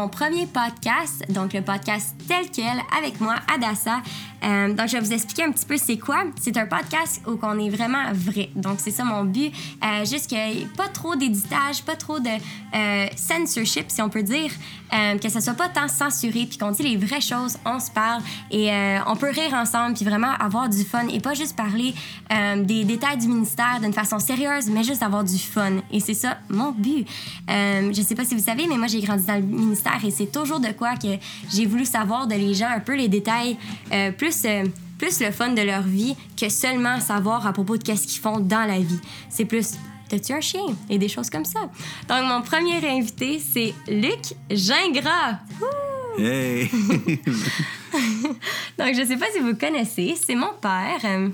mon premier podcast, donc le podcast tel quel avec moi, Adassa. Euh, donc, je vais vous expliquer un petit peu c'est quoi. C'est un podcast où on est vraiment vrai. Donc, c'est ça mon but. Euh, juste qu'il n'y ait pas trop d'éditage, pas trop de euh, censorship, si on peut dire. Euh, que ça soit pas tant censuré, puis qu'on dit les vraies choses, on se parle et on peut rire ensemble, puis vraiment avoir du fun et pas juste parler des détails du ministère d'une façon sérieuse, mais juste avoir du fun. Et c'est ça mon but. Je sais pas si vous savez, mais moi j'ai grandi dans le ministère et c'est toujours de quoi que j'ai voulu savoir de les gens un peu les détails euh, plus. euh, plus le fun de leur vie que seulement savoir à propos de qu'est-ce qu'ils font dans la vie. C'est plus T'as-tu un chien? Et des choses comme ça. Donc, mon premier invité, c'est Luc Gingras. Ouh! Hey! Donc, je sais pas si vous connaissez, c'est mon père. Euh,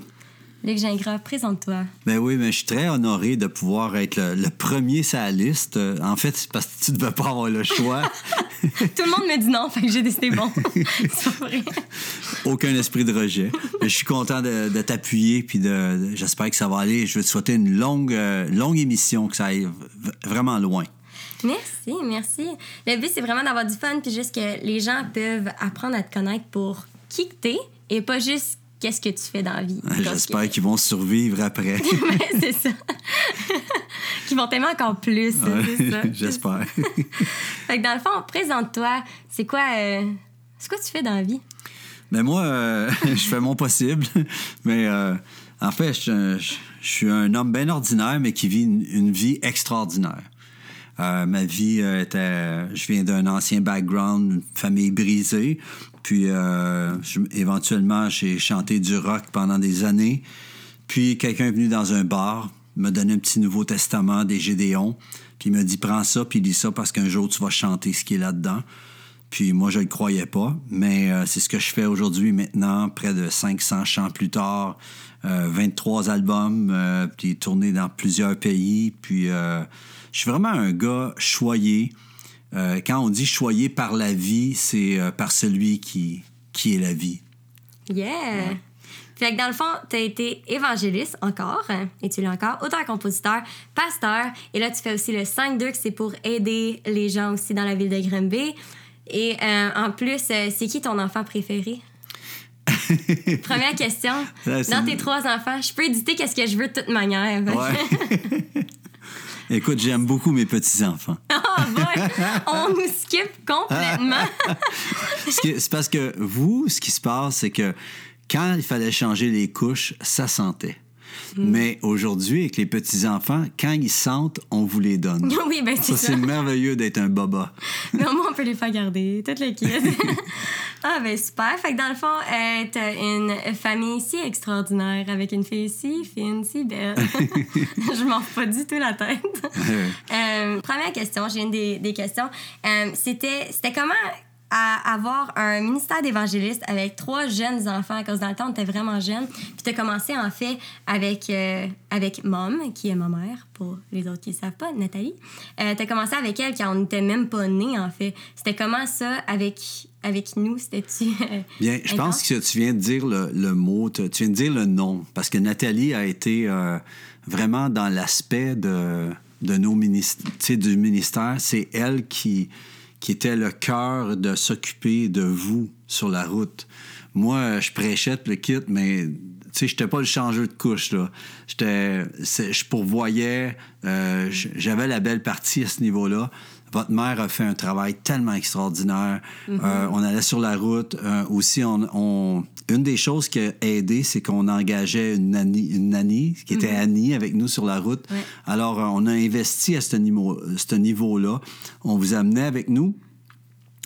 Luc Gingras, présente-toi. ben oui, mais je suis très honoré de pouvoir être le, le premier sur la liste. Euh, En fait, c'est parce que tu ne devais pas avoir le choix. Tout le monde me dit non, fait que j'ai décidé bon. c'est vrai. Aucun esprit de rejet. Je suis content de, de t'appuyer, puis de, j'espère que ça va aller. Je veux te souhaiter une longue, euh, longue émission, que ça aille vraiment loin. Merci, merci. Le but, c'est vraiment d'avoir du fun, puis juste que les gens peuvent apprendre à te connaître pour qui que t'es et pas juste qu'est-ce que tu fais dans la vie? J'espère qu'ils vont survivre après. Ouais, c'est ça. Qu'ils vont t'aimer encore plus. Ouais, J'espère. Fait que dans le fond, présente-toi. C'est quoi, euh, c'est quoi tu fais dans la vie? Mais moi, euh, je fais mon possible. Mais euh, en fait, je, je- je suis un homme bien ordinaire, mais qui vit une, une vie extraordinaire. Euh, ma vie était. Je viens d'un ancien background, une famille brisée. Puis, euh, éventuellement, j'ai chanté du rock pendant des années. Puis, quelqu'un est venu dans un bar, me donner un petit Nouveau Testament des Gédéons. Puis, il m'a dit Prends ça, puis lis ça, parce qu'un jour, tu vas chanter ce qui est là-dedans. Puis moi, je ne le croyais pas, mais euh, c'est ce que je fais aujourd'hui maintenant, près de 500 chants plus tard, euh, 23 albums, euh, puis tourné dans plusieurs pays. Puis je suis vraiment un gars choyé. Euh, quand on dit choyé par la vie, c'est euh, par celui qui, qui est la vie. Yeah! Fait que dans le fond, t'as été évangéliste encore, hein, et tu l'es encore, auteur-compositeur, pasteur, et là tu fais aussi le 5-2, que c'est pour aider les gens aussi dans la ville de Granby. Et euh, en plus, c'est qui ton enfant préféré? Première question. Ouais, Dans tes trois enfants, je peux éditer qu'est-ce que je veux de toute manière. Ouais. Écoute, j'aime beaucoup mes petits-enfants. Ah, boy! On nous skip complètement. C'est parce que vous, ce qui se passe, c'est que quand il fallait changer les couches, ça sentait. Mais aujourd'hui, avec les petits-enfants, quand ils sentent, on vous les donne. oui, ben c'est Ça, ça. c'est merveilleux d'être un baba. Mais au moins, on peut les faire garder, toutes les kids. ah, ben super. Fait que dans le fond, t'as une famille si extraordinaire avec une fille si fine, si belle. Je m'en fous pas du tout la tête. Euh, première question, j'ai une des, des questions. Euh, c'était, c'était comment à avoir un ministère d'évangéliste avec trois jeunes enfants, parce que dans le temps, on était vraiment jeunes. Puis tu as commencé, en fait, avec, euh, avec Mom, qui est ma mère, pour les autres qui ne savent pas, Nathalie. Euh, tu as commencé avec elle quand on n'était même pas nés, en fait. C'était comment ça avec, avec nous? C'était-tu... euh, Bien, je pense que tu viens de dire le, le mot, tu tu viens de dire le nom, parce que Nathalie a été euh, vraiment dans l'aspect de, de nos ministères, du ministère. C'est elle qui, qui était le cœur de s'occuper de vous sur la route. Moi, je prêchais le kit, mais tu sais, j'étais pas le changeur de couche, là. J'étais, je pourvoyais, euh, j'avais la belle partie à ce niveau-là. Votre mère a fait un travail tellement extraordinaire. Euh, on allait sur la route. Euh, aussi, on, on- une des choses qui a aidé, c'est qu'on engageait une nanny, une nanny, qui était Annie avec nous sur la route. Ouais. Alors, euh, on a investi à ce niveau, ce niveau-là. On vous amenait avec nous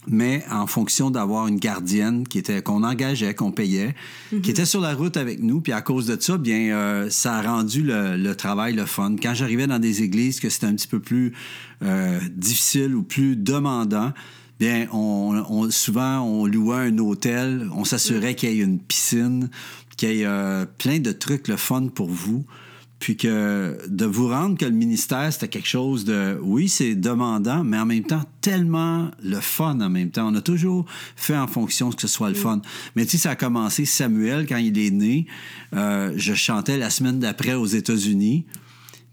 mais en fonction d'avoir une gardienne qui était qu'on engageait, qu'on payait, qui était sur la route avec nous. Puis à cause de ça, bien, euh, ça a rendu le, le travail le fun. Quand j'arrivais dans des églises que c'était un petit peu plus euh, difficile ou plus demandant, bien, on, on- souvent on louait un hôtel, on s'assurait qu'il y ait une piscine, qu'il y ait euh, plein de trucs le fun pour vous. Puis que de vous rendre que le ministère, c'était quelque chose de, oui, c'est demandant, mais en même temps, tellement le fun en même temps. On a toujours fait en fonction que ce soit le fun. Mais tu sais, ça a commencé, Samuel, quand il est né, euh, je chantais la semaine d'après aux États-Unis.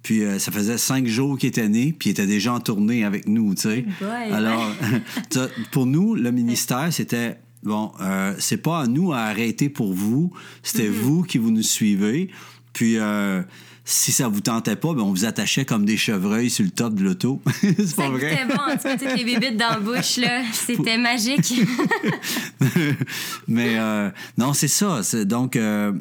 Puis euh, ça faisait cinq jours qu'il était né, puis il était déjà en tournée avec nous, tu sais. Alors, pour nous, le ministère, c'était bon, euh, c'est pas à nous à arrêter pour vous, c'était vous qui vous nous suivez. Puis euh, si ça vous tentait pas, ben, on vous attachait comme des chevreuils sur le top de l'auto. c'est pas vrai. C'était bon, en tout cas, toutes les bébites dans la bouche, là. C'était magique. Mais euh, non, c'est ça. Donc, euh,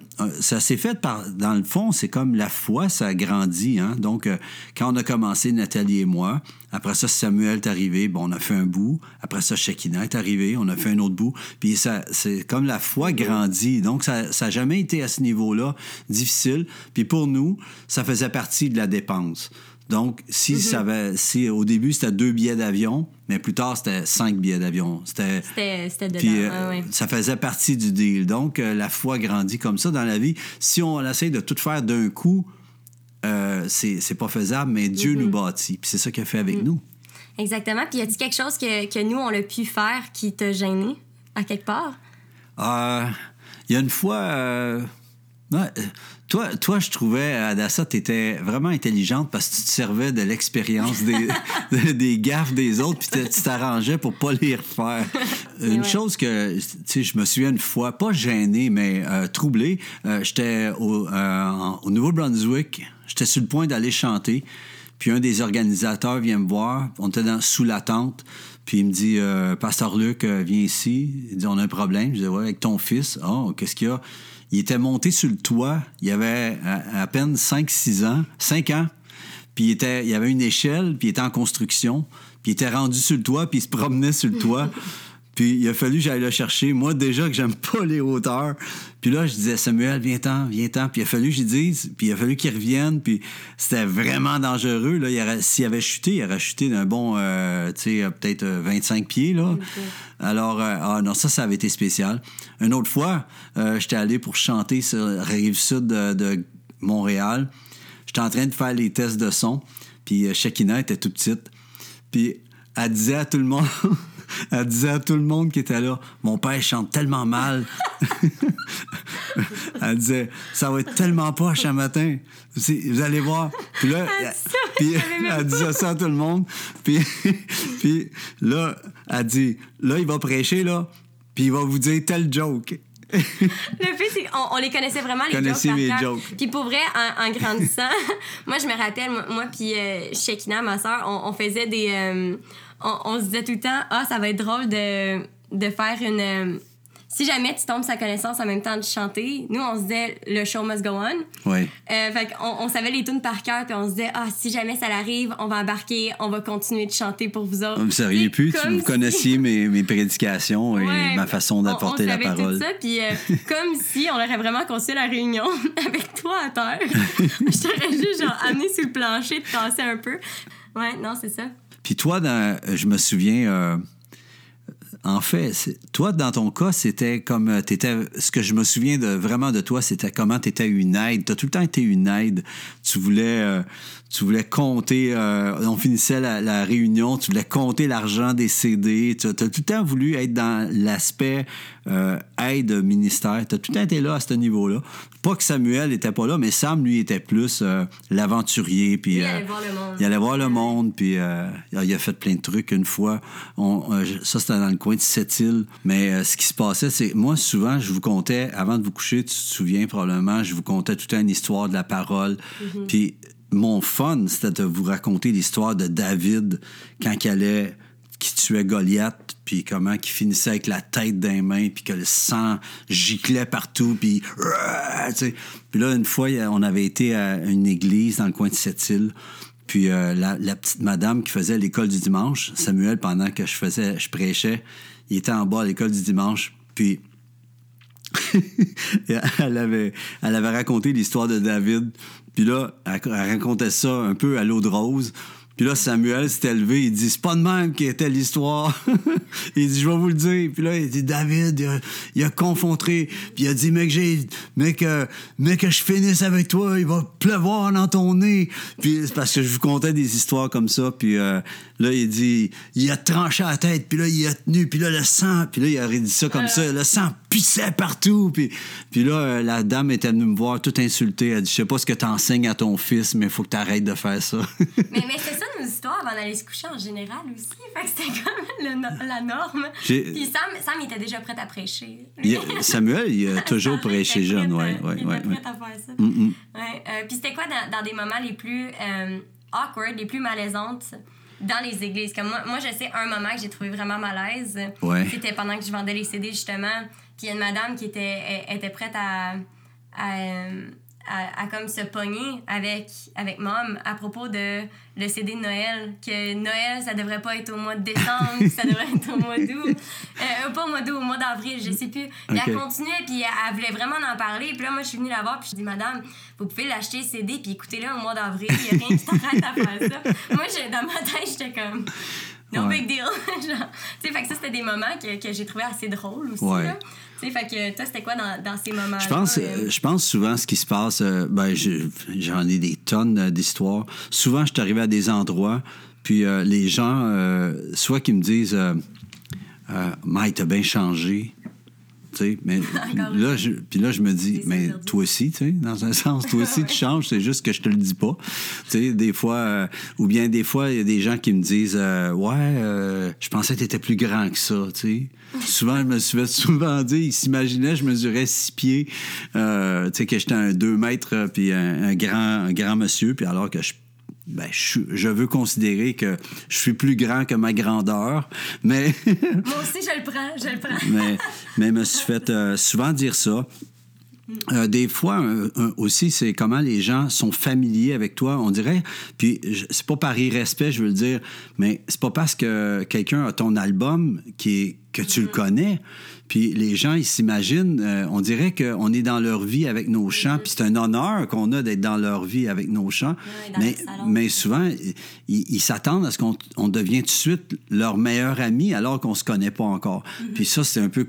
ça s'est fait par. Dans le fond, c'est comme la foi, ça a grandi. Hein? Donc, euh, quand on a commencé, Nathalie et moi, après ça, Samuel est arrivé, bon, on a fait un bout. Après ça, Shekinah est arrivé, on a fait un autre bout. Puis, ça, c'est comme la foi grandit. Donc, ça n'a jamais été à ce niveau-là difficile. Puis, pour nous, ça faisait partie de la dépense. Donc, si, ça avait, si au début, c'était deux billets d'avion, mais plus tard, c'était cinq billets d'avion. C'était. Puis euh, ah ouais. ça faisait partie du deal. Donc, euh, la foi grandit comme ça dans la vie. Si on essaie de tout faire d'un coup, euh, c'est pas faisable, mais Dieu Mm-hmm. nous bâtit. Puis c'est ça qu'il a fait avec nous. Exactement. Puis y a-t-il quelque chose que, que nous, on a pu faire qui t'a gêné, à quelque part? Euh, Il y a une fois. euh, ouais, euh, toi, toi, je trouvais, Adassa, tu étais vraiment intelligente parce que tu te servais de l'expérience des, de- des gaffes des autres, puis tu t'arrangeais pour pas les refaire. Une ouais. chose que, tu sais, je me souviens une fois, pas gêné, mais euh, troublé, euh, j'étais au, euh, au Nouveau-Brunswick, j'étais sur le point d'aller chanter, puis un des organisateurs vient me voir, on était dans, sous la tente, puis il me dit euh, Pasteur Luc, euh, viens ici. Il dit On a un problème. Je dis Ouais, avec ton fils. Oh, qu'est-ce qu'il y a Il était monté sur le toit. Il avait à, peine 5-6 ans, 5 ans. Puis il, était, il avait une échelle, puis il était en construction. Puis il était rendu sur le toit, puis il se promenait sur le toit. Puis il a fallu que j'aille le chercher. Moi, déjà que j'aime pas les hauteurs. Puis là, je disais, Samuel, viens-t'en, viens-t'en. Puis il a fallu que j'y dise. Puis il a fallu qu'il revienne. Puis c'était vraiment dangereux. Là. Il S'il avait chuté, il aurait chuté d'un bon, euh, tu sais, euh, peut-être euh, 25 pieds. Là. Alors, euh, ah non, ça, ça avait été spécial. Une autre fois, euh, j'étais allé pour chanter sur la rive sud de, de Montréal. J'étais en train de faire les tests de son. Puis euh, Shekina était toute petite. Puis elle disait à tout le monde, elle disait à tout le monde qui était là, mon père chante tellement mal. elle disait, ça va être tellement poche un matin. Vous allez voir. Puis là, Elle puis elle disait ça à tout le monde. Puis, puis là, elle dit, là, il va prêcher, là, puis il va vous dire tel joke. Le fait, c'est qu'on on les connaissait vraiment, les Connaissez jokes. mes par jokes. Puis pour vrai, en, en grandissant, moi, je me rappelle, moi, moi puis euh, Shekina, ma soeur, on, on faisait des. euh, on, on se disait tout le temps, ah, ça va être drôle de, de faire une. euh, si jamais tu tombes sa connaissance en même temps de chanter, nous, on se disait le show must go on. Oui. Euh, fait qu'on on savait les tunes par cœur, puis on se disait, ah, si jamais ça l'arrive, on va embarquer, on va continuer de chanter pour vous autres. Vous seriez pu, si vous si- connaissiez mes, mes prédications et Ouais, ma façon on- d'apporter la parole. Tout ça, puis euh, comme si on aurait vraiment construit la réunion avec toi à terre. Je t'aurais juste genre amené sur le plancher, de tasser un peu. Ouais, non, c'est ça. Puis toi, dans- je me souviens, euh, en fait, toi, dans ton cas, c'était comme, euh, t'étais, ce que je me souviens de, vraiment de toi, c'était comment tu étais une aide. Tu as tout le temps été une aide. Tu voulais, euh, tu voulais compter, euh, on finissait la, la réunion, tu voulais compter l'argent des CD. Tu as tout le temps voulu être dans l'aspect euh, aide ministère. Tu as tout le temps été là à ce niveau-là. Pas que Samuel n'était pas là, mais Sam, lui, était plus l'aventurier. Puis, Il allait voir le monde. il allait voir le monde, puis il a fait plein de trucs. Une fois, on, ça c'était dans le coin de Sept-Îles. Mais euh, ce qui se passait, c'est moi, souvent, je vous contais, avant de vous coucher, tu te souviens probablement, je vous contais toute une histoire de la parole. Puis mon fun, c'était de vous raconter l'histoire de David quand il allait qui tuait Goliath, puis comment qu'il finissait avec la tête d'un main, puis que le sang giclait partout, puis... Puis là, une fois, on avait été à une église dans le coin de Sept-Îles, puis euh, la, petite madame qui faisait l'école du dimanche, Samuel, pendant que je faisais, je prêchais, il était en bas à l'école du dimanche, puis elle, avait, elle avait raconté l'histoire de David. Puis là, elle racontait ça un peu à l'eau de rose. Puis là, Samuel s'était levé, il dit C'est pas de même qui était l'histoire. il dit Je vais vous le dire. Puis là, il dit David, il a, il a confronté. Puis il a dit Mec, j'ai. Mec, euh, mec, que je finisse avec toi, il va pleuvoir dans ton nez. Puis c'est parce que je vous contais des histoires comme ça. Puis euh, Là, il dit, il a tranché la tête, puis là, il a tenu, puis là, le sang, puis là, il aurait dit ça comme ça, le sang pissait partout. Puis, puis là, euh, la dame était venue me voir toute insultée. Elle dit, je sais pas ce que tu enseignes à ton fils, mais il faut que tu arrêtes de faire ça. mais mais c'est ça nos histoires avant d'aller se coucher en général aussi. Fait que c'était comme le- la norme. Puis Sam, Sam, il était déjà prêt à prêcher. Il a- Samuel, il a toujours prêché jeune, oui, euh, oui, Il oui. était prêt à faire ça. Ouais, euh, puis c'était quoi dans, dans des moments les plus euh, awkward, les plus malaisantes? Dans les églises? Comme moi, moi, je sais un moment que j'ai trouvé vraiment malaise. Ouais. C'était pendant que je vendais les CD, justement. Puis il y a une madame qui était, elle- était prête à, à, euh, à- à comme se pogner avec, avec mom à propos de le CD de Noël. Que Noël, ça devrait pas être au mois de décembre, ça devrait être au mois d'août. Euh, pas au mois d'août, au mois d'avril, je sais plus. Puis elle Ok. continuait, puis elle, elle voulait vraiment en parler. Puis là, moi, je suis venue la voir, puis je dis, Madame, vous pouvez l'acheter CD, puis écoutez-le au mois d'avril. Il n'y a rien qui t'arrête à faire ça. moi, dans ma tête, j'étais comme, no Ouais. big deal. Genre, tu sais, fait que ça, c'était des moments que, que j'ai trouvé assez drôles aussi. Ouais. là. Tu sais, fait que toi, c'était quoi dans, dans ces moments-là? Je pense, euh, euh, je pense souvent ce qui se passe, euh, ben, je- j'en ai des tonnes euh, d'histoires. Souvent, je suis arrivé à des endroits, puis euh, les gens, soit qui me disent, Mike, t'as bien changé. Tu sais, mais là, je, puis là, je me dis, mais toi aussi, tu sais, dans un sens, toi aussi, tu changes, c'est juste que je te le dis pas. Tu sais, des fois, euh, ou bien des fois, il y a des gens qui me disent, euh, ouais, euh, je pensais que tu étais plus grand que ça, tu sais. souvent, je me suis fait souvent dire, ils s'imaginaient, je mesurais six pieds, tu sais, que j'étais un 2 mètres, puis un, un grand, un grand monsieur, puis alors que je ben, je, veux considérer que je suis plus grand que ma grandeur, mais Moi aussi, je le prends, je le prends. mais, mais me suis fait euh, souvent dire ça. Euh, des fois un- un- aussi, c'est comment les gens sont familiers avec toi, on dirait. Puis c'est pas par irrespect, je veux le dire, mais c'est pas parce que quelqu'un a ton album qui est, que tu le connais. Puis les gens, ils s'imaginent, euh, on dirait qu'on est dans leur vie avec nos chants, puis c'est un honneur qu'on a d'être dans leur vie avec nos chants. Mais, souvent, ils s'attendent à ce qu'on on devienne tout de suite leur meilleur ami alors qu'on se connaît pas encore. Mhm. Puis ça, c'est un peu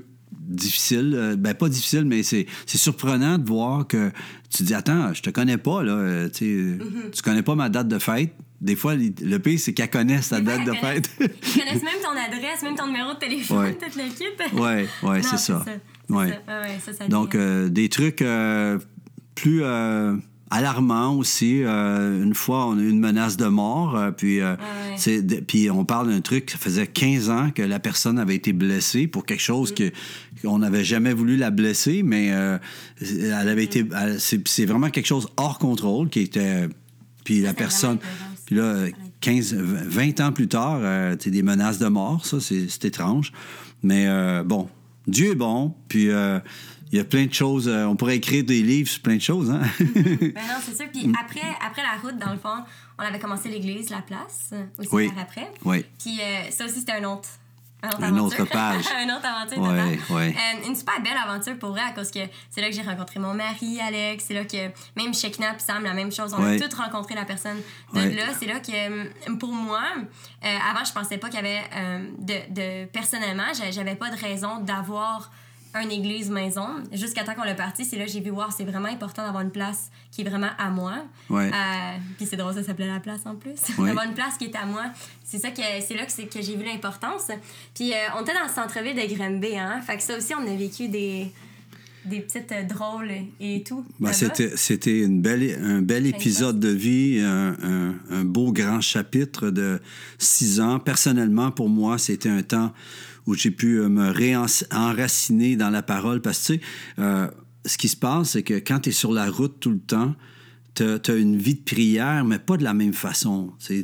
difficile. euh, Ben, pas difficile, mais c'est surprenant de voir que tu dis, attends, je te connais pas, là. euh, tu sais, Mhm. Tu connais pas ma date de fête. Des fois, le pire, c'est qu'elle connaît sa Des fois, date de connaissent- fête. Ils connaissent même ton adresse, même ton numéro de téléphone, Ouais. toute l'équipe. ouais, ouais, Non, c'est ça. Ouais. ça. Ouais, ouais, ça, ça Donc, euh, des trucs euh, plus euh, alarmants aussi. Euh, une fois, on a eu une menace de mort. euh, puis, euh, ouais. c'est de- puis on parle d'un truc, ça faisait 15 ans que la personne avait été blessée pour quelque chose que qu'on n'avait jamais voulu la blesser, mais elle avait été... elle- c'est c'est vraiment quelque chose hors contrôle qui était... Puis la personne... Puis là, euh, 15, 20 ans plus tard, sais, des menaces de mort, ça, c'est c'est étrange. Mais bon, Dieu est bon, puis euh, il y a plein de choses. euh, on pourrait écrire des livres sur plein de choses, hein? Ben non, c'est sûr. Puis Mm. après, après la route, dans le fond, on avait commencé l'église, la place, aussi Oui. par après. oui. Puis euh, ça aussi, c'était un autre. Un autre, Une autre page. une autre aventure Ouais, ouais. Euh, une super belle aventure pour vrai, à cause que c'est là que j'ai rencontré mon mari, Alex. C'est là que même Shekna et Sam, la même chose. On Ouais. a tous rencontré la personne de là. C'est là que, pour moi, euh, avant, je pensais pas qu'il y avait euh, de, de. Personnellement, j'a- j'avais pas de raison d'avoir une église maison. Jusqu'à temps qu'on l'a parti, c'est là que j'ai vu voir, c'est vraiment important d'avoir une place qui est vraiment à moi. Ouais. Euh, puis c'est drôle, ça s'appelait la place en plus. Ouais. D'avoir une place qui est à moi. C'est ça que c'est là que, que j'ai vu l'importance. Puis euh, on était dans le centre-ville de Granby, hein. Fait que ça aussi, on a vécu des, des petites euh, drôles et tout. Ben, c'était, c'était une belle, un bel épisode de vie, un, un- un beau grand chapitre de six ans. Personnellement, pour moi, c'était un temps où j'ai pu euh, me réenraciner dans la parole parce que, tu sais, euh, ce qui se passe, c'est que quand tu es sur la route tout le temps, tu as une vie de prière, mais pas de la même façon. Tu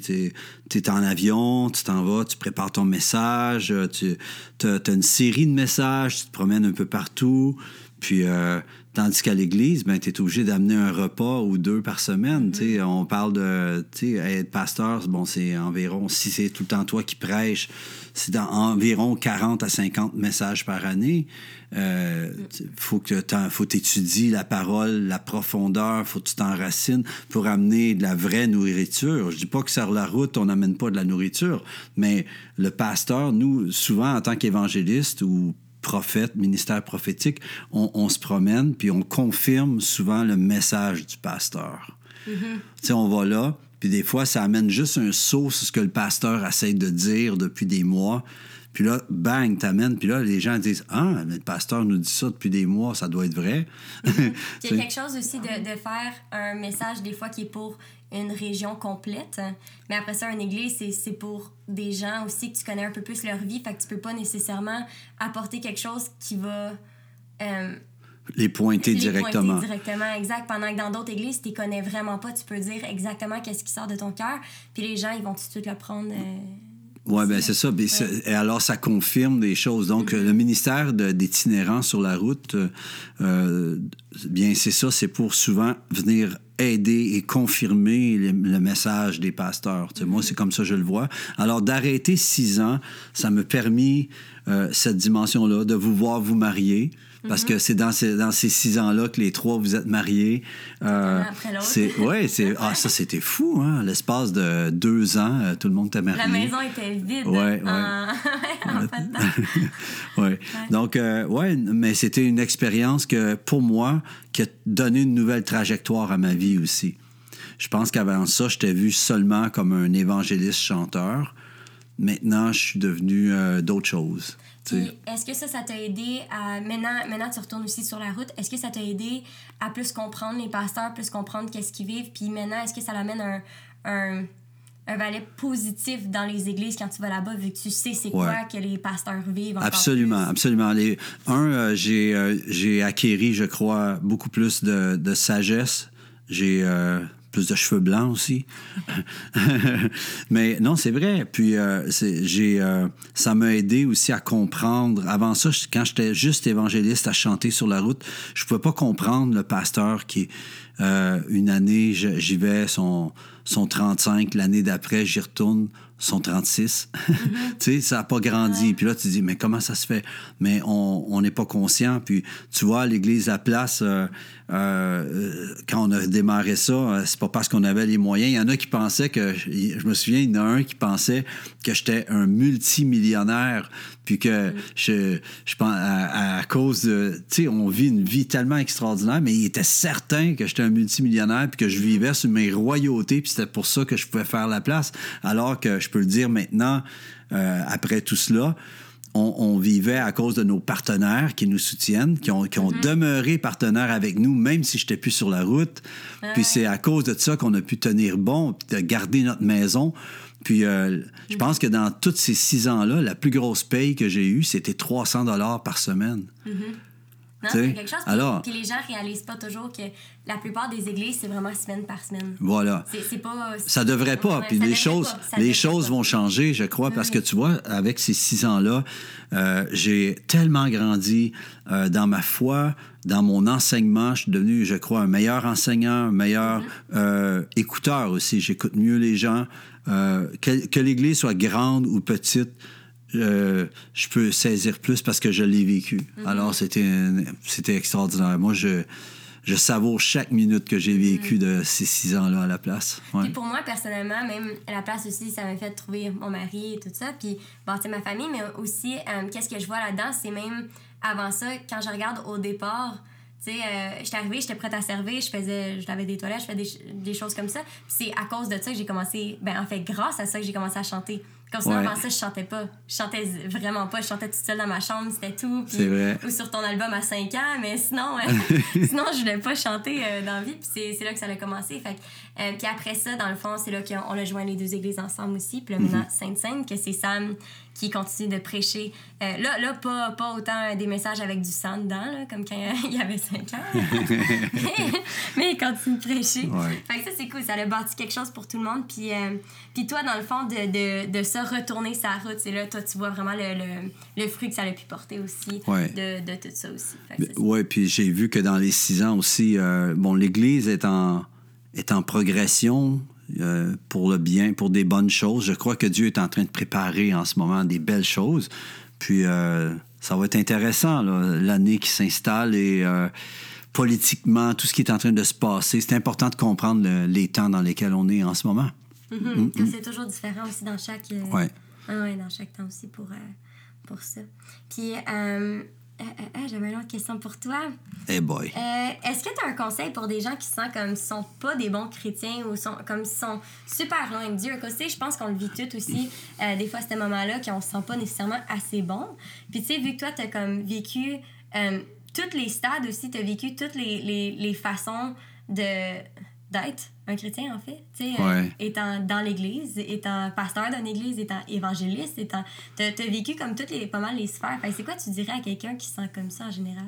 es, en avion, tu t'en vas, tu prépares ton message, euh, tu as, une série de messages, tu te promènes un peu partout. Puis, tandis qu'à l'église, ben, tu es obligé d'amener un repas ou deux par semaine. sais. On parle de tu sais, être pasteur, bon, c'est environ, si c'est tout le temps toi qui prêches, c'est dans environ 40 à 50 messages par année. Euh, faut que faut t'étudies la parole, la profondeur, faut que tu t'enracines pour amener de la vraie nourriture. Je dis pas que sur la route, on n'amène pas de la nourriture, mais le pasteur, nous, souvent, en tant qu'évangéliste ou prophète, ministère prophétique, on, on se promène puis on confirme souvent le message du pasteur. Tu sais, on va là, Puis des fois, ça amène juste un saut sur ce que le pasteur essaie de dire depuis des mois. Puis là, bang, t'amènes. Puis là, les gens disent Ah, mais le pasteur nous dit ça depuis des mois, ça doit être vrai. Il y a quelque chose aussi de, de, faire un message, des fois, qui est pour une région complète. Mais après ça, une église, c'est pour des gens aussi que tu connais un peu plus leur vie. Fait que tu peux pas nécessairement apporter quelque chose qui va. Euh, les pointer les directement. Pointer directement, exact. Pendant que dans d'autres églises, tu les connais vraiment pas, tu peux dire exactement qu'est-ce qui sort de ton cœur. Puis les gens, ils vont tout de suite le prendre. Euh, oui, bien c'est ça. Et alors, ça confirme des choses. Donc, mm-hmm. le ministère d'itinérants sur la route, euh, bien, c'est ça, c'est pour souvent venir aider et confirmer le, message des pasteurs. Moi, mm-hmm. c'est comme ça que je le vois. Alors, d'arrêter six ans, ça me permis euh, cette dimension-là, de vous voir vous marier. Parce que c'est dans ces, dans ces six ans-là que les trois, vous êtes mariés. Euh, c'est, ouais, c'est, ah, ça, c'était fou, hein? L'espace de deux ans, euh, tout le monde était marié. La maison était vide. Ouais, ouais. ouais. Donc, euh, ouais, mais c'était une expérience que, pour moi, qui a donné une nouvelle trajectoire à ma vie aussi. Je pense qu'avant ça, je t'ai vu seulement comme un évangéliste chanteur. Maintenant, je suis devenu euh, d'autres choses. Est-ce que ça, ça t'a aidé à. Maintenant, maintenant, tu retournes aussi sur la route. Est-ce que ça t'a aidé à plus comprendre les pasteurs, plus comprendre qu'est-ce qu'ils vivent? Puis maintenant, est-ce que ça l'amène un, un, un valet positif dans les églises quand tu vas là-bas, vu que tu sais c'est quoi que les pasteurs vivent? Absolument, absolument. Les, un, euh, j'ai, euh, acquéri, je crois, beaucoup plus de, de sagesse. J'ai plus de cheveux blancs aussi. Mais non, c'est vrai. Puis euh, j'ai, euh, ça m'a aidé aussi à comprendre. Avant ça, quand j'étais juste évangéliste à chanter sur la route, je pouvais pas comprendre le pasteur qui, euh, une année, j'y vais, son, son 35, l'année d'après, j'y retourne sont 36. Mm-hmm. tu sais, ça n'a pas grandi. Puis là, tu dis, mais comment ça se fait? Mais on n'est pas conscient. Puis tu vois, l'Église à place, euh, euh, quand on a démarré ça, euh, c'est pas parce qu'on avait les moyens. Il y en a qui pensaient que, je me souviens, il y en a un qui pensait que j'étais un multimillionnaire, puis que mm. je, je pense à, cause de, tu sais, on vit une vie tellement extraordinaire, mais il était certain que j'étais un multimillionnaire, puis que je vivais sur mes royautés, puis c'était pour ça que je pouvais faire la place. Alors que je peux le dire maintenant, euh, après tout cela, on, vivait à cause de nos partenaires qui nous soutiennent, qui ont, mm-hmm. demeuré partenaires avec nous, même si je n'étais plus sur la route. Puis c'est à cause de ça qu'on a pu tenir bon, de garder notre maison. Puis euh, je pense que dans tous ces six ans-là, la plus grosse paye que j'ai eue, c'était 300 dollars par semaine. Mm-hmm. Non, c'est quelque chose. Alors, puis les gens réalisent pas toujours que la plupart des églises, c'est vraiment semaine par semaine. Voilà. C'est pas. Ça devrait pas. puis les choses, les choses vont changer, je crois, parce que tu vois, avec ces six ans-là, euh, j'ai tellement grandi euh, dans ma foi, dans mon enseignement. Je suis devenu, je crois, un meilleur enseignant, un meilleur mm-hmm. euh, écouteur aussi. J'écoute mieux les gens. que, que l'Église soit grande ou petite, euh, je peux saisir plus parce que je l'ai vécu. Mhm. Alors, c'était, c'était extraordinaire. Moi, je, je savoure chaque minute que j'ai vécu mhm. de ces six ans-là à la place. Puis pour moi, personnellement, même à la place aussi, ça m'a fait trouver mon mari et tout ça, puis bâtir ma famille, mais aussi, euh, qu'est-ce que je vois là-dedans, c'est même avant ça, quand je regarde au départ, tu sais, euh, j'étais arrivée, j'étais prête à servir, je faisais, je lavais des toilettes, je faisais des, des choses comme ça. c'est à cause de ça que j'ai commencé, ben en fait, grâce à ça que j'ai commencé à chanter. Comme ça, avant ça, je chantais pas. Je chantais vraiment pas. Je chantais toute seule dans ma chambre, c'était tout. C'est vrai. Ou sur ton album à 5 ans, mais sinon, sinon je voulais pas chanter euh, dans la vie. Puis c'est là que ça a commencé. Fait, euh, puis après ça, dans le fond, c'est là qu'on a joint les deux églises ensemble aussi. Puis maintenant, mm-hmm. Sainte-Sainte, que c'est Sam qui continue de prêcher. Euh, là, là pas, pas autant des messages avec du sang dedans, là, comme quand il y avait 5 ans. mais il continue de prêcher. Fait que ça, c'est cool. Ça a bâti quelque chose pour tout le monde. Puis, puis toi, dans le fond, de, de, de ça, retourner sa route, c'est là, toi, tu vois vraiment le, le, le, fruit que ça a pu porter aussi de, de, tout ça aussi. Oui, puis j'ai vu que dans les six ans aussi, euh, bon, l'Église est en, est en progression. Euh, pour le bien, pour des bonnes choses. Je crois que Dieu est en train de préparer en ce moment des belles choses. Puis euh, ça va être intéressant, l'année qui s'installe et politiquement, tout ce qui est en train de se passer. C'est important de comprendre les temps dans lesquels on est en ce moment. Mm. C'est toujours différent aussi dans chaque, euh, ouais. Ah ouais, dans chaque temps aussi pour, euh, pour ça. Puis, euh, Euh, euh, euh, J'avais une autre question pour toi. Hey boy. Euh, Est-ce que tu as un conseil pour des gens qui sentent comme sont pas des bons chrétiens ou sont comme sont super loin de Dieu? Sais, je pense qu'on le vit tout aussi, euh, des fois, à ce moment-là, qu'on se sent pas nécessairement assez bon. Puis, tu sais, vu que toi, tu as comme vécu euh, tous les stades aussi, tu as vécu toutes les, les, les façons de d'être un chrétien, en fait. Tu sais, euh, Ouais. étant dans l'Église, étant pasteur d'une Église, étant évangéliste, étant... Tu as, vécu comme toutes les, pas mal les sphères. Fait c'est quoi tu dirais à quelqu'un qui se sent comme ça en général?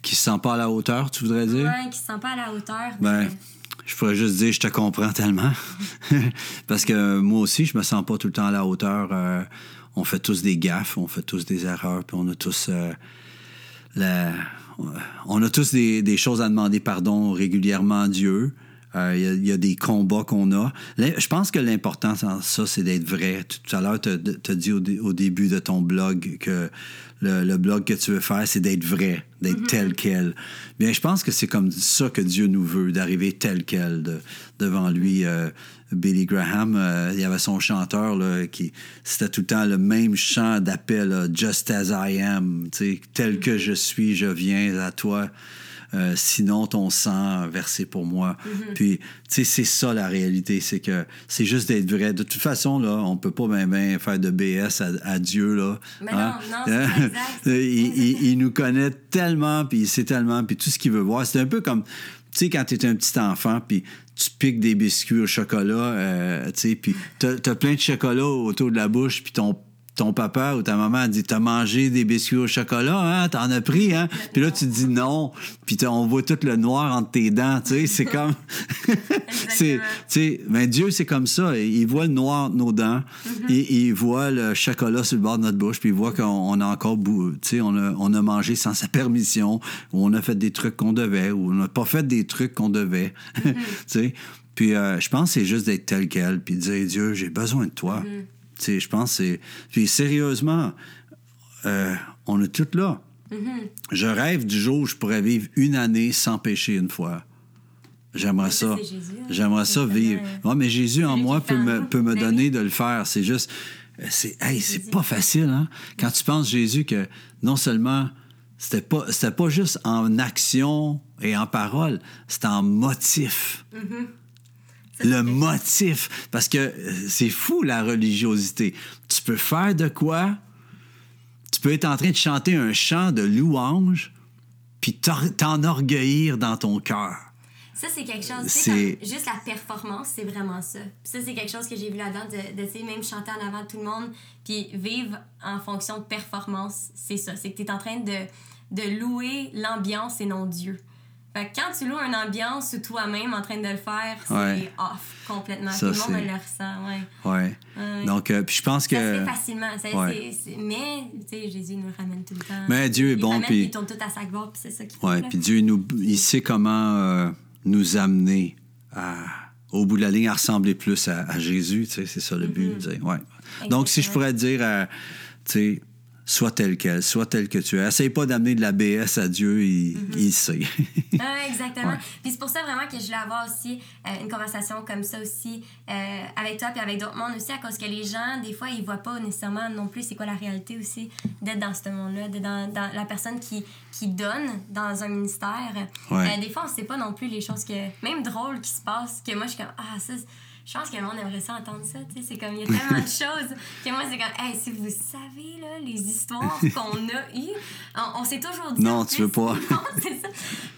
Qui se sent pas à la hauteur, tu voudrais dire? Ouais, qui se sent pas à la hauteur. Ben, je pourrais juste dire, je te comprends tellement. Parce que moi aussi, je me sens pas tout le temps à la hauteur. Euh, on fait tous des gaffes, on fait tous des erreurs, puis on a tous euh, la- on a tous des, des choses à demander pardon régulièrement à Dieu. Euh, Il y a- il y, a des combats qu'on a. Je pense que l'important dans ça, c'est d'être vrai. Tout à l'heure, tu as dit au, dé- au début de ton blog que le, le blog que tu veux faire, c'est d'être vrai, d'être tel quel. Bien, je pense que c'est comme ça que Dieu nous veut, d'arriver tel quel de- devant lui. euh, Billy Graham, euh, il y avait son chanteur là, qui c'était tout le temps le même chant d'appel, Just as I am, tel que je suis, je viens à toi. Euh, sinon ton sang versé pour moi. Puis, tu sais, c'est ça la réalité, c'est que c'est juste d'être vrai. De toute façon, là, on peut pas même ben faire de BS à, à Dieu, là. Mais non, non, c'est ça, exact. il, il- il nous connaît tellement, puis il sait tellement, puis tout ce qu'il veut voir. C'est un peu comme, tu sais, quand tu es un petit enfant, puis tu piques des biscuits au chocolat, euh, tu sais, puis t'as as plein de chocolat autour de la bouche, puis ton ton papa ou ta maman a dit T'as mangé des biscuits au chocolat, hein? T'en as pris, hein? Puis là, tu dis non, puis on voit tout le noir entre tes dents, tu sais, c'est comme. c'est, tu sais, mais Dieu, c'est comme ça. Il voit le noir entre nos dents, et, il voit le chocolat sur le bord de notre bouche, puis il voit qu'on on a encore, tu sais, on a, on a mangé sans sa permission, ou on a fait des trucs qu'on devait, ou on n'a pas fait des trucs qu'on devait, tu sais. Puis euh, je pense que c'est juste d'être tel quel, puis de dire Dieu, j'ai besoin de toi. Tu sais, je pense c'est. Puis sérieusement, euh, on est tous là. Je rêve du jour où je pourrais vivre une année sans pécher une fois. J'aimerais Ça, hein? J'aimerais ça vivre. Ouais, mais Jésus en moi peut me, peut me Ben donner de le faire. C'est juste. euh, C'est hey, c'est pas facile, hein? Quand tu penses, Jésus, que non seulement c'était pas, c'était pas juste en action et en parole, c'était en motif. Le motif. Parce que euh, c'est fou, la religiosité. Tu peux faire de quoi? Tu peux être en train de chanter un chant de louange, puis t'enorgueillir dans ton cœur. Ça, c'est quelque chose. C'est- juste la performance, c'est vraiment ça. Puis ça, c'est quelque chose que j'ai vu là-dedans, de- d'essayer même chanter en avant de tout le monde, puis vivre en fonction de performance. C'est ça. C'est que tu es en train de, de louer l'ambiance et non Dieu. Fait que quand tu loues une ambiance ou toi-même en train de le faire, c'est Ouais. off complètement. Ça, tout le monde le ressent, ouais. Ouais. Ouais. Donc, euh, puis je pense Ça se fait que. facilement. Ça, Ouais. mais, tu sais, Jésus nous ramène tout le temps. Mais Dieu est Il bon, ramène, puis- Il tourne tout à sa gloire, puis c'est ça qui Ouais, puis Dieu, il nous, il sait comment euh, nous amener à, au bout de la ligne à ressembler plus à, à Jésus. tu sais, C'est ça le but. tu sais, Ouais. Donc, si je pourrais dire, euh, tu sais, sois tel quel, sois tel que tu es. Essaye pas d'amener de la BS à Dieu, il, il sait. Ah, exactement. Ouais. Puis c'est pour ça vraiment que je voulais avoir aussi euh, une conversation comme ça aussi euh, avec toi puis avec d'autres mondes aussi à cause que les gens des fois ils voient pas nécessairement non plus c'est quoi la réalité aussi d'être dans ce monde-là, d'être dans, dans la personne qui, qui donne dans un ministère. Ouais. Euh, des fois on sait pas non plus les choses que même drôles qui se passent que moi je suis comme ah ça je pense que le monde aimerait ça entendre ça, tu sais, c'est comme il y a tellement de choses que moi c'est comme hey, si vous savez là les histoires qu'on a eues, on, on s'est toujours dit Non, tu veux pas. non, c'est ça.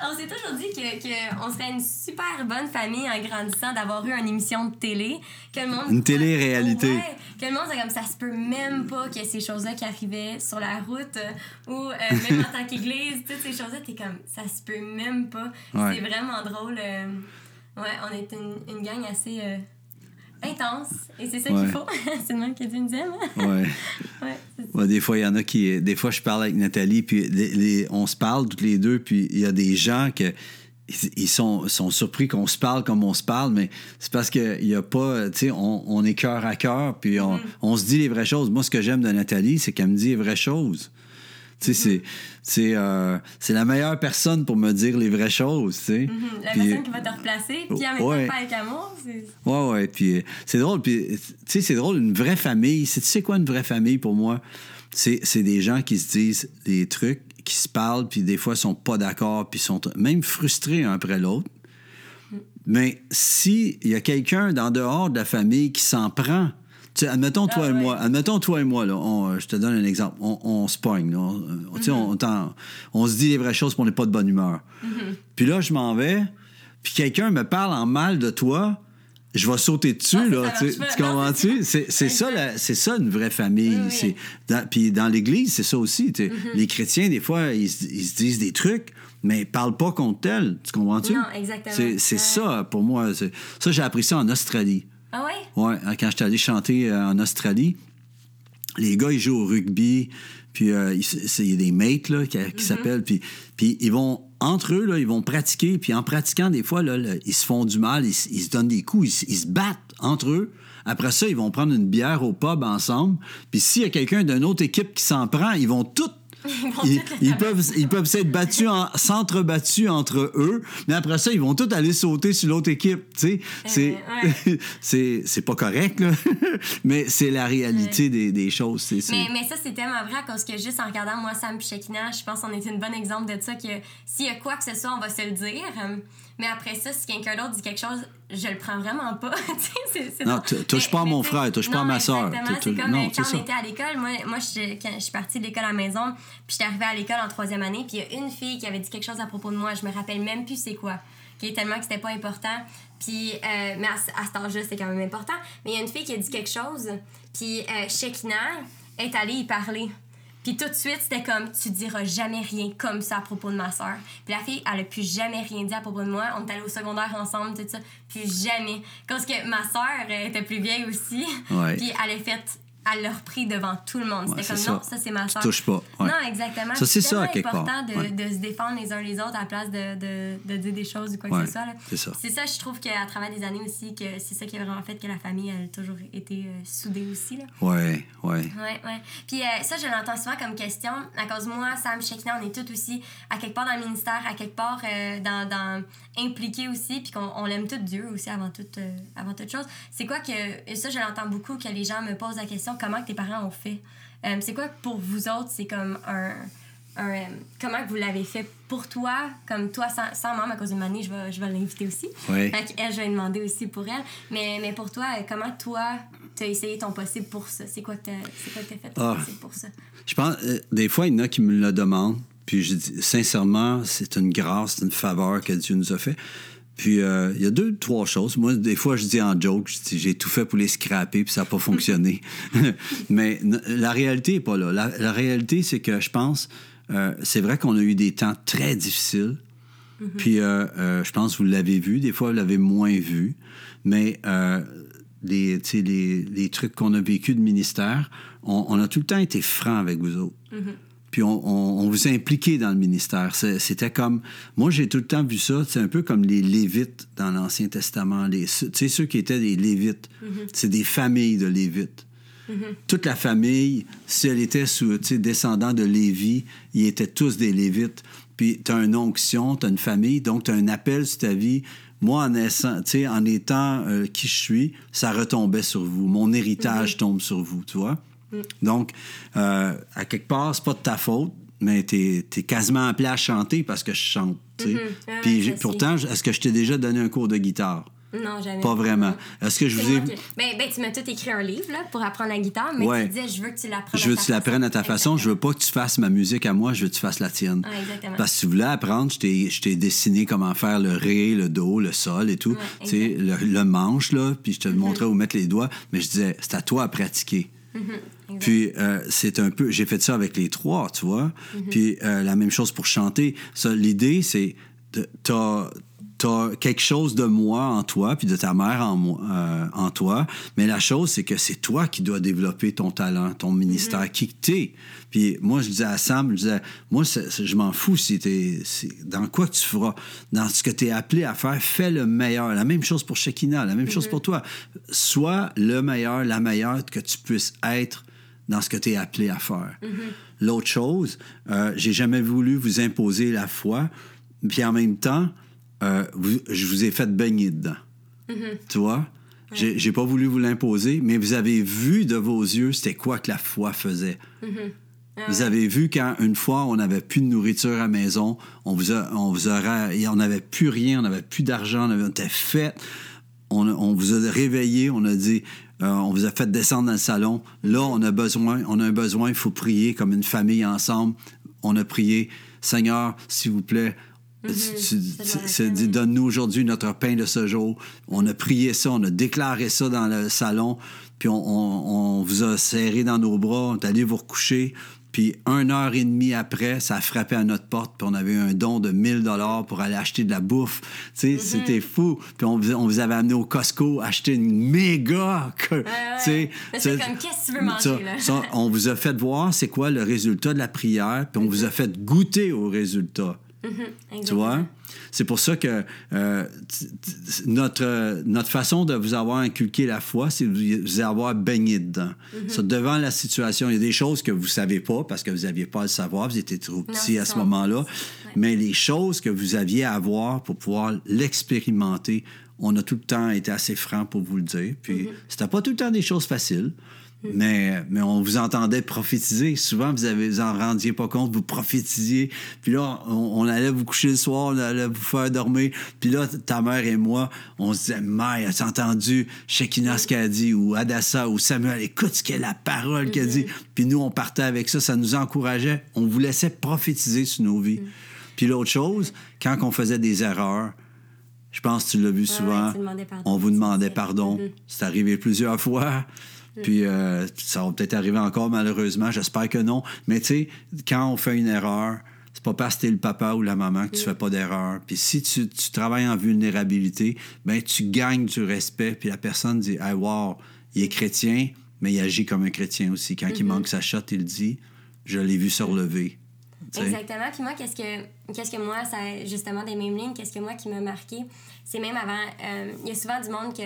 On s'est toujours dit que, que on serait une super bonne famille en grandissant d'avoir eu une émission de télé. Que le monde Une télé-réalité. Ouais, que le monde, c'est comme ça se peut même pas qu'il y ait ces choses-là qui arrivaient sur la route euh, ou euh, même en tant qu'église, toutes ces choses-là, t'es comme ça se peut même pas. Ouais. C'est vraiment drôle. euh, ouais, on est une, une gang assez intense et c'est ça Ouais. qu'il faut. c'est le même que tu me disais, moi. ouais. Ouais, des fois, il y en a qui. Des fois, je parle avec Nathalie, puis les- les- on se parle toutes les deux, puis il y a des gens que. ils- sont, sont surpris qu'on se parle comme on se parle, mais c'est parce qu'il n'y a pas. Tu sais, on, on est cœur à cœur, puis on, on se dit les vraies choses. Moi, ce que j'aime de Nathalie, c'est qu'elle me dit les vraies choses. Tu sais, c'est- c'est euh, c'est la meilleure personne pour me dire les vraies choses, tu sais. Mhm, La Puis- personne qui va te replacer, puis en même temps, Ouais. pas avec amour, c'est. Ouais, ouais. Puis euh, c'est drôle. Puis, tu sais, c'est drôle, une vraie famille. C'est- Tu sais quoi, une vraie famille pour moi? C'est des gens qui se disent des trucs qui se parlent, puis des fois, ils sont pas d'accord, puis sont même frustrés un après l'autre. Mais s'il y a quelqu'un dans dehors de la famille qui s'en prend, tu sais, admettons toi Ah et ouais. moi, admettons toi et moi, là, on- je te donne un exemple, on, on se pogne, on, tu sais, on, se dit les vraies choses, puis on n'est pas de bonne humeur. Puis là, je m'en vais, puis quelqu'un me parle en mal de toi, je vais sauter dessus, là, tu comprends-tu? C'est ça, la- ça une vraie famille. Oui, oui. C'est- dans- Puis dans l'Église, c'est ça aussi. sais. Les chrétiens, des fois, ils, se- ils se disent des trucs, mais ils parlent pas contre tel. Tu comprends-tu? Non, exactement. C'est Ouais. ça, pour moi. Ça, j'ai appris ça en Australie. Ah ouais? Ouais, hein, quand j'étais allé chanter euh, en Australie, les gars, ils jouent au rugby, puis euh, il y a des mates là, qui, qui s'appellent, puis, puis ils vont, entre eux, là, ils vont pratiquer, puis en pratiquant, des fois, là, là, ils se font du mal, ils, se- ils se donnent des coups, ils, se- ils se battent entre eux. Après ça, ils vont prendre une bière au pub ensemble, puis s'il y a quelqu'un d'une autre équipe qui s'en prend, ils vont tous ils, ils peuvent ils peuvent s'être battus en s'entrebattus entre eux mais après ça ils vont tous aller sauter sur l'autre équipe tu sais c'est ouais. c'est c'est pas correct là mais c'est la réalité des, des choses c'est Mais, mais ça, c'est tellement vrai cause que juste en regardant moi, Sam et Shekina, je pense qu'on est une bonne exemple de ça, que s'il y a quoi que ce soit, on va se le dire. Mais après ça, si quelqu'un d'autre dit quelque chose, je le prends vraiment pas. Non, touche pas à mon frère, touche pas à ma Tu- c'est comme non, quand ça. on était à l'école. Moi, moi je, quand je suis partie de l'école à la maison, puis j'étais arrivée à l'école en troisième année, puis il y a une fille qui avait dit quelque chose à propos de moi. Je me rappelle même plus c'est quoi. Qui est tellement que c'était pas important. Puis, euh, mais à, à cet âge-là, c'est quand même important. Mais il y a une fille qui a dit quelque chose, puis euh, Shekina est allée y parler. Puis tout de suite, c'était comme, tu diras jamais rien comme ça à propos de ma soeur. Puis la fille, elle a plus jamais rien dit à propos de moi. On est allés au secondaire ensemble, tout ça. Plus jamais. Parce que ma soeur euh, était plus vieille aussi. Ouais. Puis elle a fait, elle l'a repris devant tout le monde. C'était comme, non, ça. c'est ma soeur. touches pas, ouais. Non, exactement. Ça, c'est ça, à quelque part, important de, ouais. de se défendre les uns les autres à la place de, de, de dire des choses ou quoi que ce soit. c'est ça. C'est ça, je trouve qu'à travers des années aussi, que c'est ça qui a vraiment fait que la famille elle, a toujours été euh, soudée aussi. Là. ouais ouais Ouais, ouais. Puis euh, ça, je l'entends souvent comme question. À cause de moi, Sam, Shekina, on est tous aussi à quelque part dans le ministère, à quelque part euh, dans, dans impliqués aussi, puis qu'on on aime tout Dieu aussi avant toute, avant toute chose. C'est quoi que. Et ça, je l'entends beaucoup que les gens me posent la question comment que tes parents ont fait? Euh, C'est quoi pour vous autres, c'est comme un. un, euh, comment vous l'avez fait pour toi, comme toi, sans, sans maman, à cause d'une manée, je vais, je vais l'inviter aussi. Ouais. Fait qu'elle, je vais demander aussi pour elle. Mais, mais pour toi, euh, comment toi, tu as essayé ton possible pour ça? C'est quoi que tu as fait ton Ah. possible pour ça? Je pense, euh, des fois, il y en a qui me le demandent. Puis je dis, sincèrement, c'est une grâce, c'est une faveur que Dieu nous a fait. Puis euh, il y a deux, trois choses. Moi, des fois, je dis en joke, j'ai tout fait pour les scraper, puis ça n'a pas fonctionné. Mais la réalité n'est pas là. La, la réalité, c'est que je pense, euh, c'est vrai qu'on a eu des temps très difficiles. Puis euh, je pense que vous l'avez vu, des fois vous l'avez moins vu, mais les, les, les trucs qu'on a vécu de ministère, on, on a tout le temps été franc avec vous autres. Puis on, on- on vous a impliqué dans le ministère. C'était comme... Moi, j'ai tout le temps vu ça. C'est un peu comme les Lévites dans l'Ancien Testament. Les, tu sais, ceux qui étaient des Lévites. C'est des familles de Lévites. Toute la famille, si elle était sous, tu sais, descendant de Lévi, ils étaient tous des Lévites. Puis tu as une onction, tu as une famille, donc tu as un appel sur ta vie. Moi, en, naissant, en étant euh, qui je suis, ça retombait sur vous. Mon héritage tombe sur vous, tu vois? Donc, euh, à quelque part, c'est pas de ta faute, mais tu es, quasiment appelé à chanter parce que je chante. sais. Ouais, Puis ouais, pourtant, est-ce que je t'ai déjà donné un cours de guitare? Non, jamais. Pas vraiment. Non. Est-ce que je vous ai. Ben, ben, tu m'as tout écrit un livre là, pour apprendre la guitare, mais Ouais. tu disais, je veux que tu l'apprennes Je veux que tu l'apprennes à ta façon. Je veux pas que tu fasses ma musique à moi, je veux que tu fasses la tienne. Ah, exactement. Parce que si tu voulais apprendre, je t'ai, dessiné comment faire le ré, le do, le sol et tout. Ouais, tu sais, le, le manche, là, puis je te Mm-hmm. montrais où mettre les doigts. Mais je disais, c'est à toi à pratiquer. Mm-hmm. Puis euh, c'est un peu, j'ai fait ça avec les trois, tu vois. Mm-hmm. Puis euh, la même chose pour chanter. Ça, l'idée, c'est, de- t'as, t'as quelque chose de moi en toi, puis de ta mère en moi, euh, en toi. Mais la chose, c'est que c'est toi qui dois développer ton talent, ton ministère, qui que t'es. Puis moi, je disais à Sam, je disais, moi, je m'en fous si t'es, dans quoi que tu feras, dans ce que tu es appelé à faire, fais le meilleur. La même chose pour Shekina, la même chose pour toi. Sois le meilleur, la meilleure que tu puisses être dans ce que tu es appelé à faire. L'autre chose, euh, j'ai jamais voulu vous imposer la foi, puis en même temps, euh, vous- je vous ai fait baigner dedans. Tu vois? J'ai j'ai pas voulu vous l'imposer, mais vous avez vu de vos yeux c'était quoi que la foi faisait. Vous avez vu quand une fois on n'avait plus de nourriture à la maison, on vous a, on vous on n'avait plus rien, on n'avait plus d'argent, on, était fait. On, on vous a réveillé, on a dit, euh, on vous a fait descendre dans le salon. Là, on a besoin, on a un besoin, il faut prier comme une famille ensemble. On a prié, Seigneur, s'il vous plaît. Doit c'est- bien. Donne-nous aujourd'hui notre pain de ce jour. On a prié ça, on a déclaré ça dans le salon, puis on, on- on vous a serré dans nos bras, on est allé vous recoucher. Puis une heure et demie après, ça a frappé à notre porte, puis on avait un don de 1000 dollars pour aller acheter de la bouffe. Tu sais, c'était fou. Puis on, vous- on vous avait amené au Costco acheter une méga... que- ouais. c'est comme, qu'est-ce que tu veux manger, ça- là? ça, on vous a fait voir c'est quoi le résultat de la prière, puis on vous a fait goûter au résultat. Tu vois? C'est pour ça que euh, t- t- notre, notre façon de vous avoir inculqué la foi, c'est de vous avoir baigné dedans. Ça, devant la situation, il y a des choses que vous ne savez pas parce que vous n'aviez pas à le savoir, vous étiez trop petit à ce moment-là. Mais les choses que vous aviez à voir pour pouvoir l'expérimenter, on a tout le temps été assez franc pour vous le dire. Puis c'était pas tout le temps des choses faciles. Mais, mais on vous entendait prophétiser. Souvent, vous avez vous en rendiez pas compte, vous prophétisiez. Puis là, on, on allait vous coucher le soir, on allait vous faire dormir. Puis là, ta mère et moi, on se disait, Mère, as-tu entendu Shekinah ce qu'elle a dit? Ou Adassa, ou Samuel, écoute ce qu'est la parole qu'elle dit. Puis nous, on partait avec ça, ça nous encourageait. On vous laissait prophétiser sur nos vies. Puis l'autre chose, quand on faisait des erreurs, je pense que tu l'as vu souvent. ouais, demandais pardon. on vous demandait pardon. C'est arrivé plusieurs fois. Puis euh, ça va peut-être arriver encore, malheureusement. J'espère que non. Mais tu sais, quand on fait une erreur, c'est pas parce que t'es le papa ou la maman que tu fais pas d'erreur. Puis si tu, tu travailles en vulnérabilité, ben tu gagnes du respect. Puis la personne dit, ah wow, il est chrétien, mais il agit comme un chrétien aussi. Quand il manque sa shot, il dit, je l'ai vu se relever. Exactement. Puis moi, qu'est-ce que, qu'est-ce que moi, ça, justement, des mêmes lignes, qu'est-ce que moi qui m'a marqué, c'est même avant, euh, il y a souvent du monde que,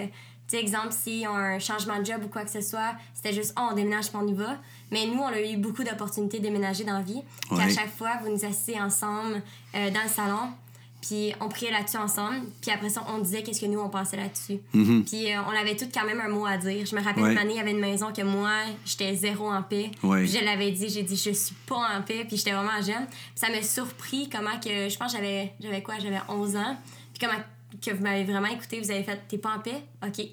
sais, exemple, s'ils ont un changement de job ou quoi que ce soit, c'était juste, oh, on déménage puis on y va. Mais nous, on a eu beaucoup d'opportunités de déménager dans la vie. Puis à chaque fois, vous nous asseyez ensemble euh, dans le salon, puis on priait là-dessus ensemble. Puis après ça, on disait qu'est-ce que nous, on pensait là-dessus. Puis euh, on avait toutes quand même un mot à dire. Je me rappelle Mm-hmm. Ouais. une année, il y avait une maison que moi, j'étais zéro en paix. Ouais. Puis je l'avais dit, j'ai dit, je suis pas en paix, puis j'étais vraiment jeune. Puis ça m'a surpris comment que, je pense j'avais, j'avais quoi, j'avais 11 ans. Puis comment que vous m'avez vraiment écouté, vous avez fait, t'es pas en paix? OK.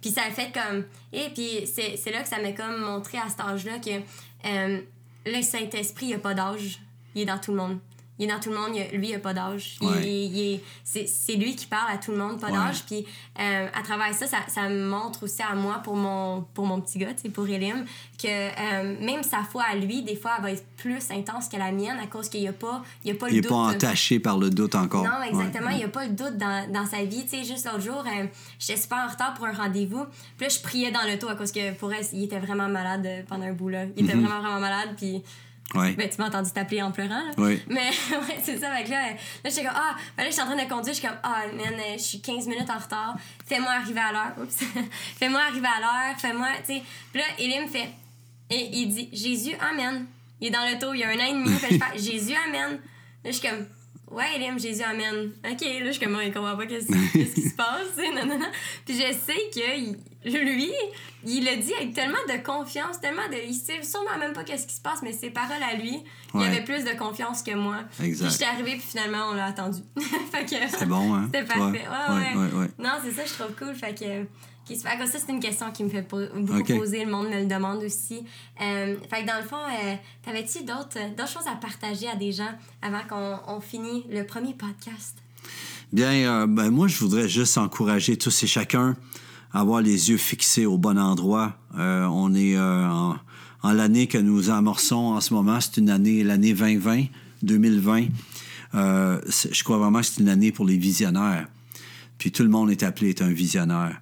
Puis ça a fait comme, et puis c'est, là que ça m'a comme montré à cet âge-là que euh, le Saint-Esprit, il a pas d'âge, il est dans tout le monde. Il est dans tout le monde, il lui, il n'a pas d'âge. Il- Ouais. il- il est- c'est, lui qui parle à tout le monde, pas Ouais. d'âge. Puis euh, à travers ça, ça, ça me montre aussi à moi, pour mon, pour mon petit gars, pour Elim, que euh, même sa foi à lui, des fois, elle va être plus intense que la mienne à cause qu'il n'y a pas, il y a pas Il le n'est doute. pas entaché par le doute encore. Non, exactement. Ouais. Il n'y a pas le doute dans, dans sa vie. Tu sais, juste l'autre jour, euh, j'étais super en retard pour un rendez-vous. Puis là, je priais dans l'auto à cause que pour elle, il était vraiment malade euh, pendant un bout. Là. Il était vraiment, vraiment malade. Puis Ouais. ben, tu m'as entendu t'appeler en pleurant. Là. Oui. Mais ouais, c'est ça. Fait que là, là j'étais comme, ah, ben là, je suis en train de conduire. Je suis comme, ah, man, euh, je suis 15 minutes en retard. Fais-moi arriver à l'heure. Oups. Fais-moi arriver à l'heure. Fais-moi, tu sais. Puis là, Elie me fait, et il dit, Jésus, Amen. Il est dans l'auto, il y a un an et demi. Fait je fais, Jésus, Amen. Là, je suis comme, ouais, Elim, Jésus, Amen. Ok, là, je suis comme, il comprend pas qu'est-ce qu'est-ce qui se passe, non, non, non. Puis je sais que il- lui, il le dit avec tellement de confiance, tellement de. Il sait sûrement même pas qu'est-ce qui se passe, mais ses paroles à lui, il Ouais. avait plus de confiance que moi. Exact. Puis j'étais arrivée, puis finalement, on l'a attendu. fait que. C'est bon, hein? C'était parfait. Ouais, ouais. ouais, ouais. Non, c'est ça, je trouve cool. Fait que. Qui se fait- ça, c'est une question qui me fait beaucoup poser. Le monde me le demande aussi. Euh, fait que dans le fond, euh, t'avais-tu d'autres, d'autres choses à partager à des gens avant qu'on on finisse le premier podcast? Bien, euh, ben, moi, je voudrais juste encourager tous et chacun à avoir les yeux fixés au bon endroit. Euh, on est euh, en, en l'année que nous amorçons en ce moment. C'est une année, l'année 2020, 2020. Euh, c'est- je crois vraiment que c'est une année pour les visionnaires. Puis tout le monde est appelé à être un visionnaire.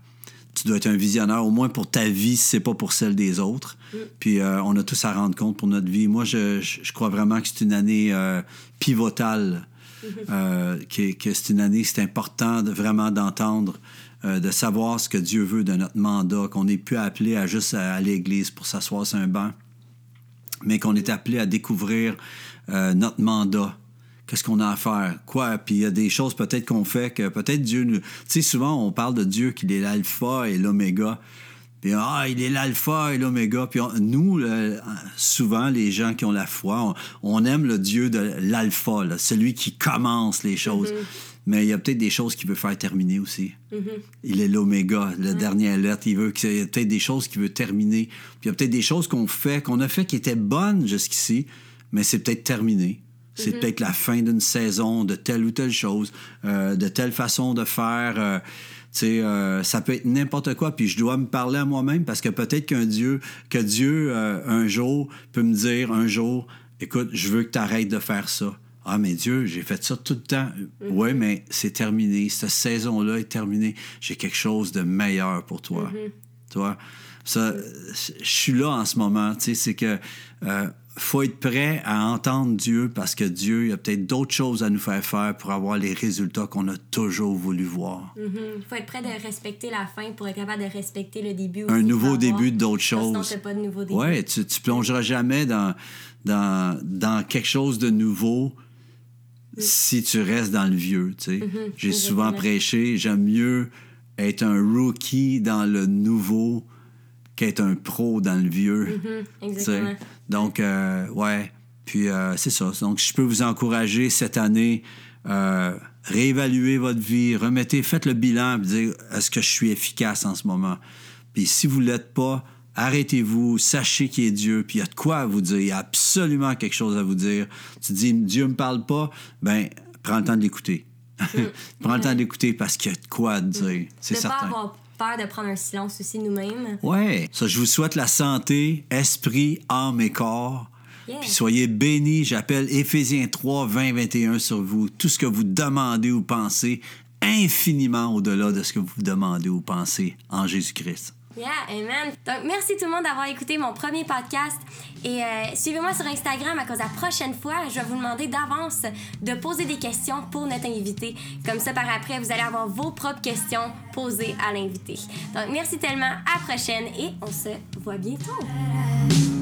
Tu dois être un visionnaire au moins pour ta vie, si c'est pas pour celle des autres. Puis euh, on a tous à rendre compte pour notre vie. Moi, je, je- je crois vraiment que c'est une année euh, pivotale. Euh, que, que c'est une année, c'est important de vraiment d'entendre, de savoir ce que Dieu veut de notre mandat, qu'on n'est plus appelé à juste à, à l'église pour s'asseoir sur un banc, mais qu'on est appelé à découvrir notre mandat. Qu'est-ce qu'on a à faire? Quoi? Puis il y a des choses peut-être qu'on fait que peut-être Dieu nous. Tu sais, souvent on parle de Dieu qu'il est l'alpha et l'oméga. Puis ah, il est l'alpha et l'oméga. Puis on- nous, le- souvent, les gens qui ont la foi, on, on aime le Dieu de l'alpha, là, celui qui commence les choses. Mais il y a peut-être des choses qu'il veut faire terminer aussi. Il est l'oméga, la dernière lettre. Il veut qu'il y a peut-être des choses qu'il veut terminer. Puis il y a peut-être des choses qu'on fait, qu'on a fait qui étaient bonnes jusqu'ici, mais c'est peut-être terminé. C'est peut-être la fin d'une saison de telle ou telle chose, euh, de telle façon de faire. euh, euh, ça peut être n'importe quoi. Puis je dois me parler à moi-même parce que peut-être qu'un Dieu, que Dieu euh, un jour peut me dire un jour, écoute, je veux que tu arrêtes de faire ça. Ah, mais Dieu, j'ai fait ça tout le temps. Oui, mais c'est terminé. Cette saison-là est terminée. J'ai quelque chose de meilleur pour toi. Tu vois? Ça, je suis là en ce moment. Tu sais, c'est que euh, faut être prêt à entendre Dieu parce que Dieu, il y a peut-être d'autres choses à nous faire faire pour avoir les résultats qu'on a toujours voulu voir. Il faut être prêt de respecter la fin pour être capable de respecter le début aussi. Un nouveau début d'autres Sinon, choses. t'as pas de nouveau début. Ouais, tu, tu plongeras jamais dans, dans, dans quelque chose de nouveau si tu restes dans le vieux, tu sais. J'ai souvent prêché, j'aime mieux être un rookie dans le nouveau qu'être un pro dans le vieux. tu sais. exactement. Donc, euh, ouais. Puis, euh, c'est ça. Donc, je peux vous encourager cette année, euh, réévaluer votre vie, remettez, faites le bilan, puis dire est-ce que je suis efficace en ce moment? Puis, si vous ne l'êtes pas, arrêtez-vous, sachez qui est Dieu, puis il y a de quoi à vous dire. Il y a absolument quelque chose à vous dire. Tu dis Dieu me parle pas, ben prends le temps de l'écouter. prends le temps d'écouter parce qu'il y a de quoi à dire. C'est de pas certain. avoir peur de prendre un silence aussi nous-mêmes. Ouais. Ça, je vous souhaite la santé, esprit, âme et corps. Yeah. Puis soyez bénis. J'appelle Éphésiens 3, 20, 21 sur vous. Tout ce que vous demandez ou pensez, infiniment au-delà de ce que vous demandez ou pensez en Jésus-Christ. Yeah, amen. Donc, merci tout le monde d'avoir écouté mon premier podcast. Et euh, suivez-moi sur Instagram à cause la prochaine fois, je vais vous demander d'avance de poser des questions pour notre invité. Comme ça, par après, vous allez avoir vos propres questions posées à l'invité. Donc, merci tellement. À la prochaine et on se voit bientôt.